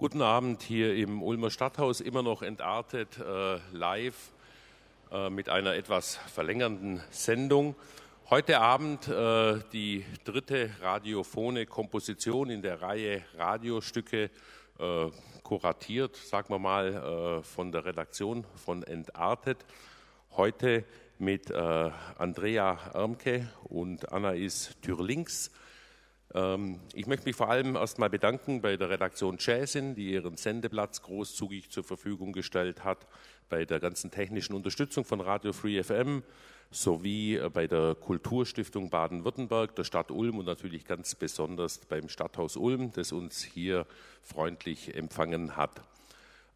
Guten Abend hier im Ulmer Stadthaus, immer noch entartet, äh, live äh, mit einer etwas verlängernden Sendung. Heute Abend äh, die dritte radiophone Komposition in der Reihe Radiostücke, äh, kuratiert, sagen wir mal, äh, von der Redaktion von Entartet. Heute mit äh, Andrea Ermke und Anais Türlings. Ähm, ich möchte mich vor allem erstmal bedanken bei der Redaktion Jazzin, die ihren Sendeplatz großzügig zur Verfügung gestellt hat, bei der ganzen technischen Unterstützung von Radio Free FM sowie äh, bei der Kulturstiftung Baden-Württemberg, der Stadt Ulm und natürlich ganz besonders beim Stadthaus Ulm, das uns hier freundlich empfangen hat.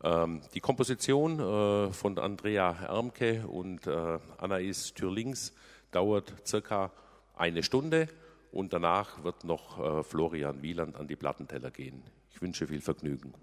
Ähm, die Komposition äh, von Andrea Ermke und äh, Anais Türlings dauert circa eine Stunde und danach wird noch äh, Florian Wieland an die Plattenteller gehen. Ich wünsche viel Vergnügen.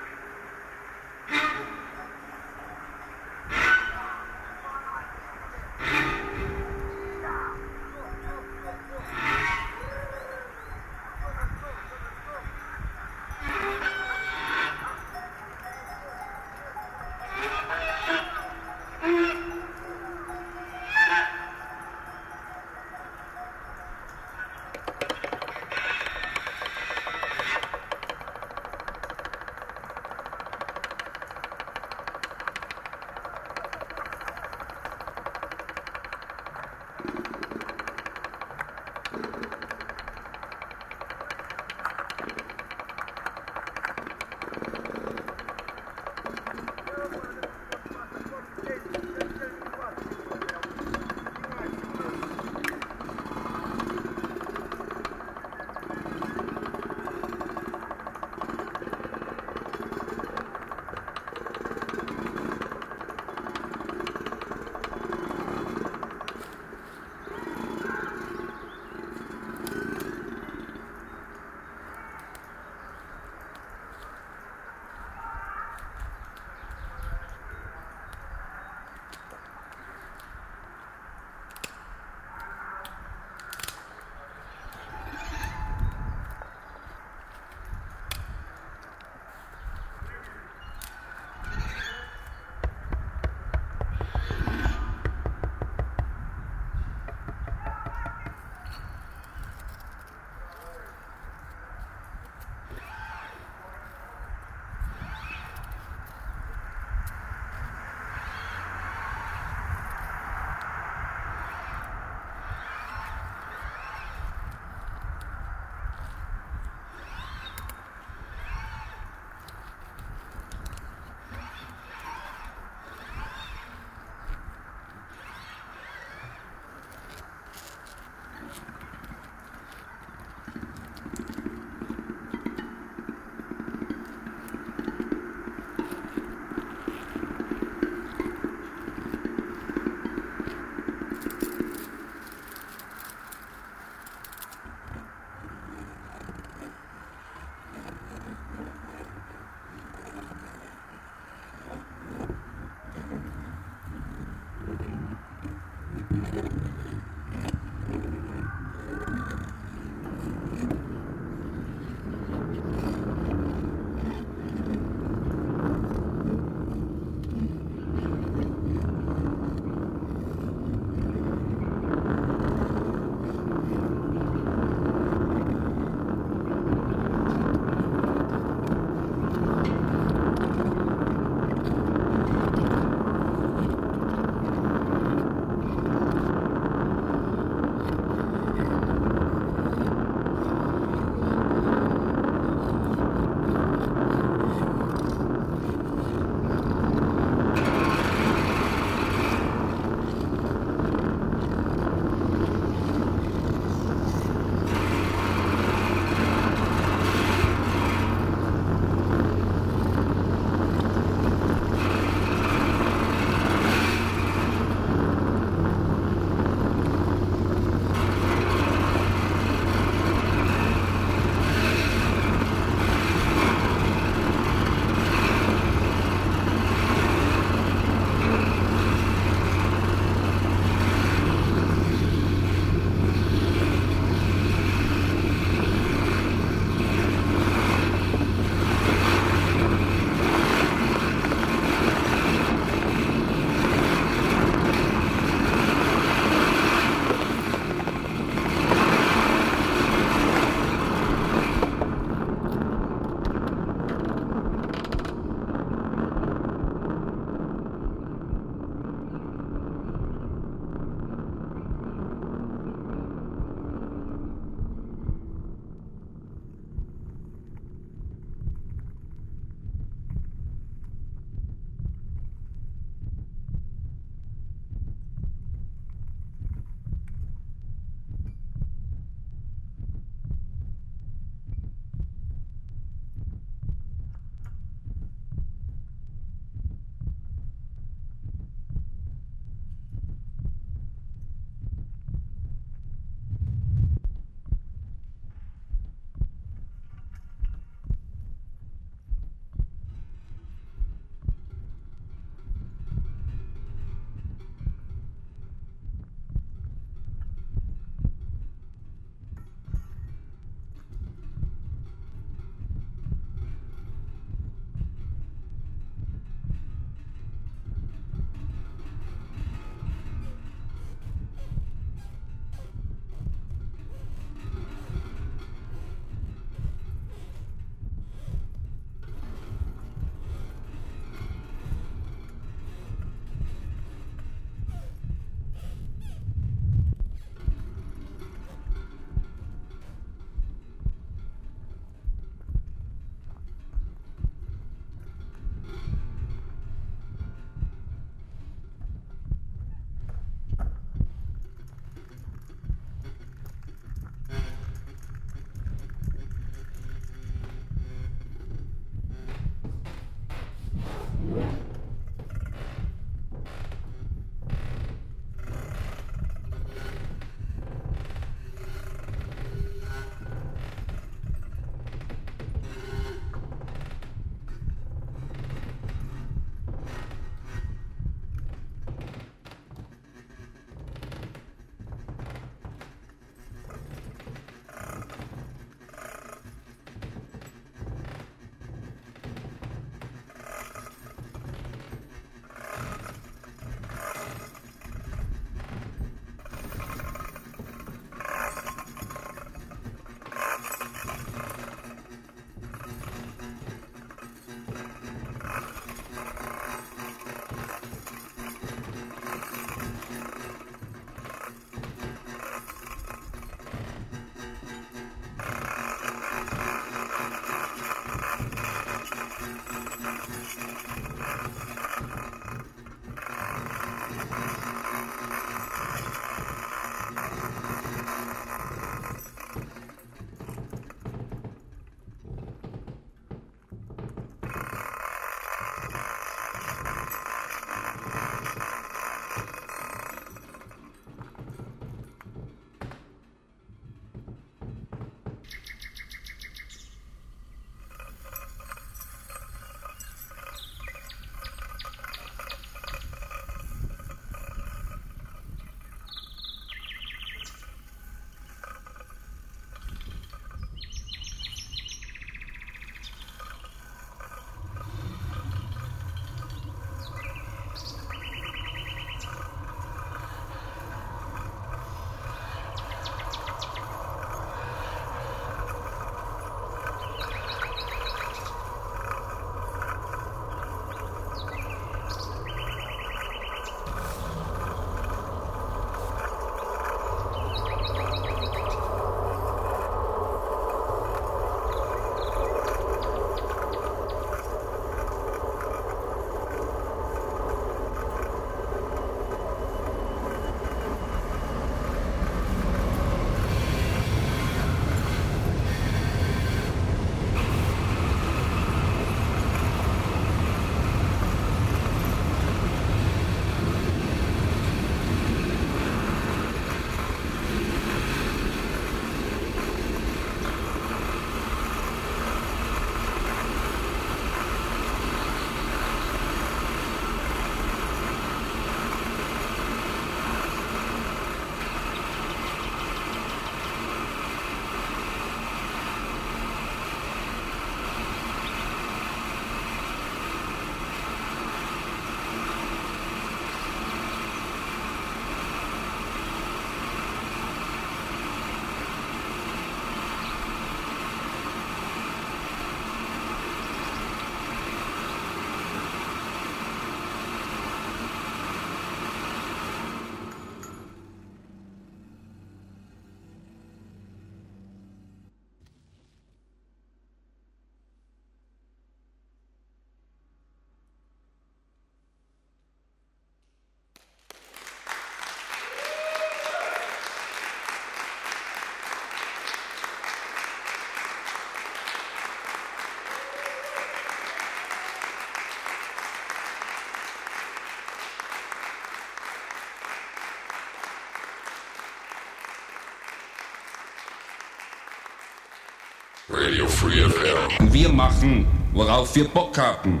Radio Free FM. Wir machen, worauf wir Bock haben.